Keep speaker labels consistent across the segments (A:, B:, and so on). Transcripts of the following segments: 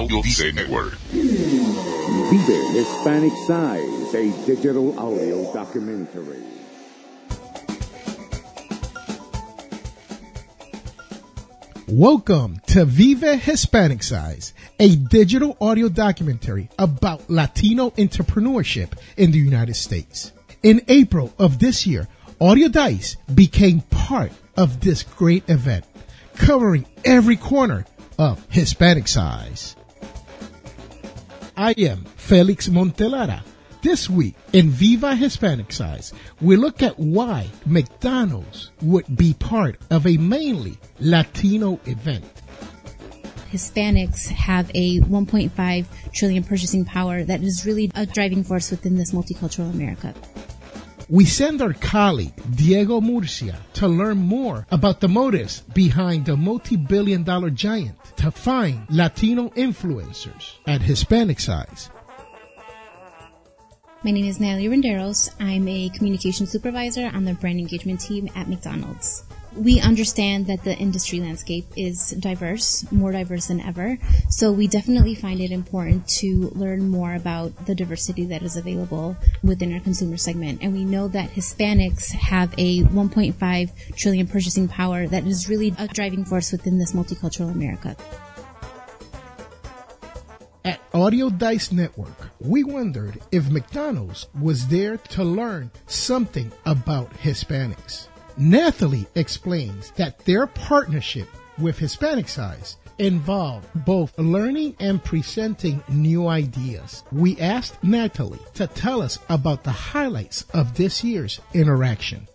A: Audio Dice Network.
B: Vive Hispanic Size, a digital audio documentary.
C: Welcome to Vive Hispanicize, a digital audio documentary about Latino entrepreneurship in the United States. In April of this year, Audio Dice became part of this great event, covering every corner of Hispanicize. I am Felix Montelara. This week in Viva Hispanicize, we look at why McDonald's would be part of a mainly Latino event.
D: Hispanics have a 1.5 trillion purchasing power that is really a driving force within this multicultural America.
C: We send our colleague Diego Murcia to learn more about the motives behind the multi-billion dollar giant to find Latino influencers at Hispanicize.
D: My name is Natalie Renderos. I'm a communication supervisor on the brand engagement team at McDonald's. We understand that the industry landscape is diverse, more diverse than ever. So we definitely find it important to learn more about the diversity that is available within our consumer segment. And we know that Hispanics have a 1.5 trillion purchasing power that is really a driving force within this multicultural America.
C: At Audio Dice Network, we wondered if McDonald's was there to learn something about Hispanics. Nathalie explains that their partnership with Hispanicize involved both learning and presenting new ideas. We asked Natalie to tell us about the highlights of this year's interaction.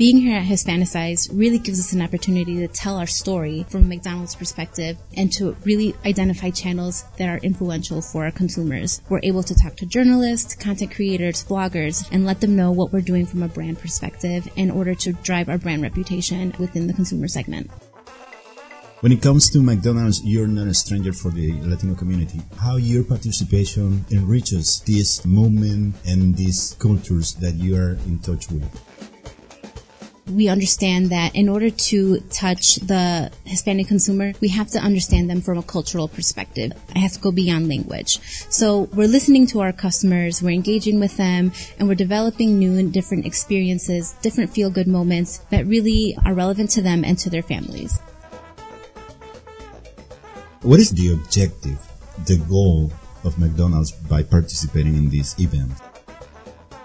D: Being here at Hispanicize really gives us an opportunity to tell our story from McDonald's perspective and to really identify channels that are influential for our consumers. We're able to talk to journalists, content creators, bloggers, and let them know what we're doing from a brand perspective in order to drive our brand reputation within the consumer segment.
E: When it comes to McDonald's, you're not a stranger for the Latino community. How your participation enriches this movement and these cultures that you are in touch with
D: we understand that in order to touch the Hispanic consumer, we have to understand them from a cultural perspective. I have to go beyond language. So we're listening to our customers, we're engaging with them, and we're developing new and different experiences, different feel good moments that really are relevant to them and to their families.
E: What is the objective, the goal of McDonald's by participating in this event?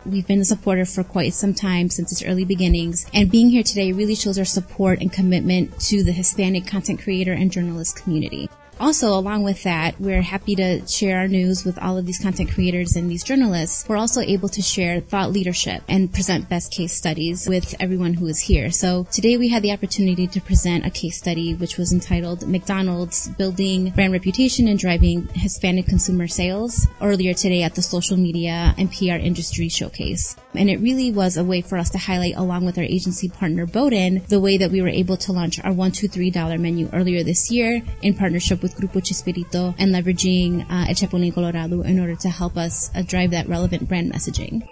D: We've been a supporter for quite some time since its early beginnings, and being here today really shows our support and commitment to the Hispanic content creator and journalist community. Also, along with that, we're happy to share our news with all of these content creators and these journalists. We're also able to share thought leadership and present best case studies with everyone who is here. So today we had the opportunity to present a case study which was entitled McDonald's Building Brand Reputation and Driving Hispanic Consumer Sales earlier today at the Social Media and PR Industry Showcase. And it really was a way for us to highlight along with our agency partner Boden the way that we were able to launch our one, two, three dollar menu earlier this year in partnership with Grupo Chespirito and leveraging uh, El Chapulín Colorado in order to help us uh, drive that relevant brand messaging.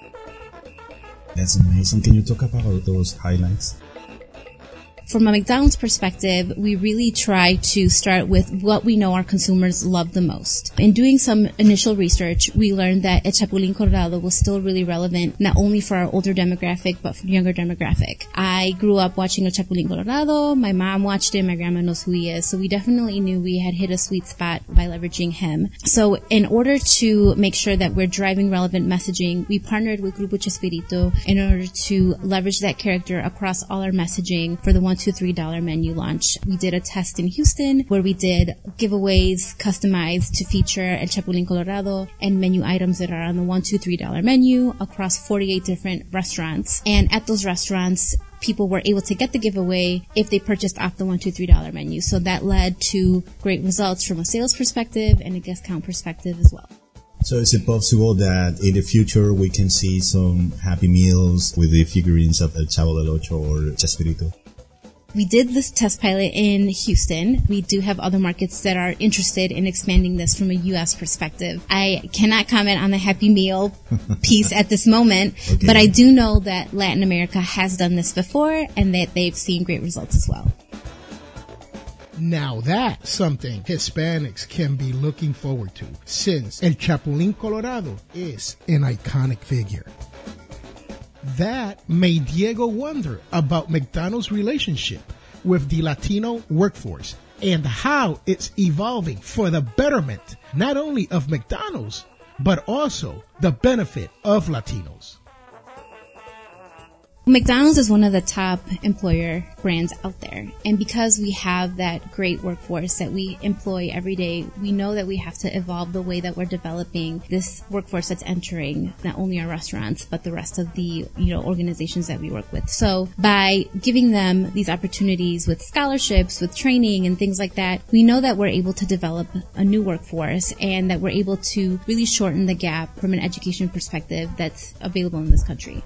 E: That's amazing. Can you talk about those highlights?
D: From a McDonald's perspective, we really try to start with what we know our consumers love the most. In doing some initial research, we learned that El Chapulín Colorado was still really relevant, not only for our older demographic, but for younger demographic. I grew up watching El Chapulín Colorado. My mom watched it. My grandma knows who he is. So we definitely knew we had hit a sweet spot by leveraging him. So in order to make sure that we're driving relevant messaging, we partnered with Grupo Chespirito in order to leverage that character across all our messaging for the one to three dollar menu launch. We did a test in Houston where we did giveaways customized to feature El Chapulín Colorado and menu items that are on the one, two, three dollar menu across 48 different restaurants. And at those restaurants, people were able to get the giveaway if they purchased off the one, two, three dollar menu. So that led to great results from a sales perspective and a guest count perspective as well.
E: So is it possible that in the future we can see some Happy Meals with the figurines of El Chavo del Ocho or Chespirito?
D: We did this test pilot in Houston. We do have other markets that are interested in expanding this from a U.S. perspective. I cannot comment on the Happy Meal piece at this moment,
E: Okay.
D: but I do know that Latin America has done this before and that they've seen great results as well.
C: Now that's something Hispanics can be looking forward to since El Chapulín Colorado is an iconic figure. That made Diego wonder about McDonald's relationship with the Latino workforce and how it's evolving for the betterment not only of McDonald's, but also the benefit of Latinos.
D: McDonald's is one of the top employer brands out there. And because we have that great workforce that we employ every day, we know that we have to evolve the way that we're developing this workforce that's entering not only our restaurants, but the rest of the, you know, organizations that we work with. So by giving them these opportunities with scholarships, with training and things like that, we know that we're able to develop a new workforce and that we're able to really shorten the gap from an education perspective that's available in this country.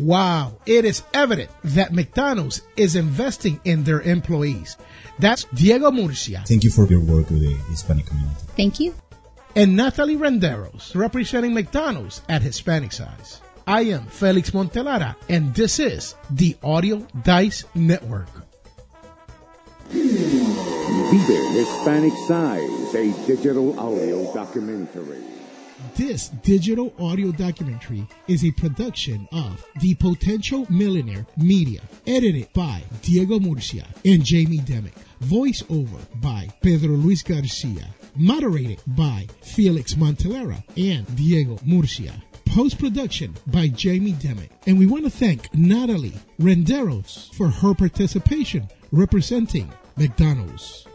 C: Wow, it is evident that McDonald's is investing in their employees. That's Diego Murcia
E: Thank you for your work with the Hispanic community.
D: Thank you.
C: and Natalie Renderos representing McDonald's at Hispanicize. I am Felix Montelara and this is the Audio Dice Network.
B: Vive Hispanic Size, a digital audio documentary.
C: This digital audio documentary is a production of The Potential Millionaire Media, edited by Diego Murcia and Jamie Demick, voiceover by Pedro Luis Garcia, moderated by Felix Montelera and Diego Murcia. Post production by Jamie Demick. And we want to thank Natalie Renderos for her participation representing McDonald's.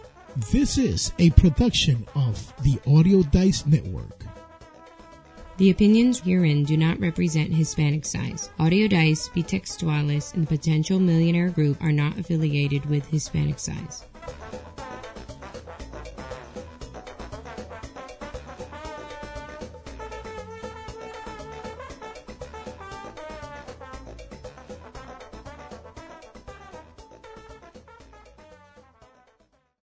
C: This is a production of the Audio Dice Network.
A: The opinions herein do not represent Hispanicize. Audio Dice, Bitextuales, and the Potential Millionaire Group are not affiliated with Hispanicize.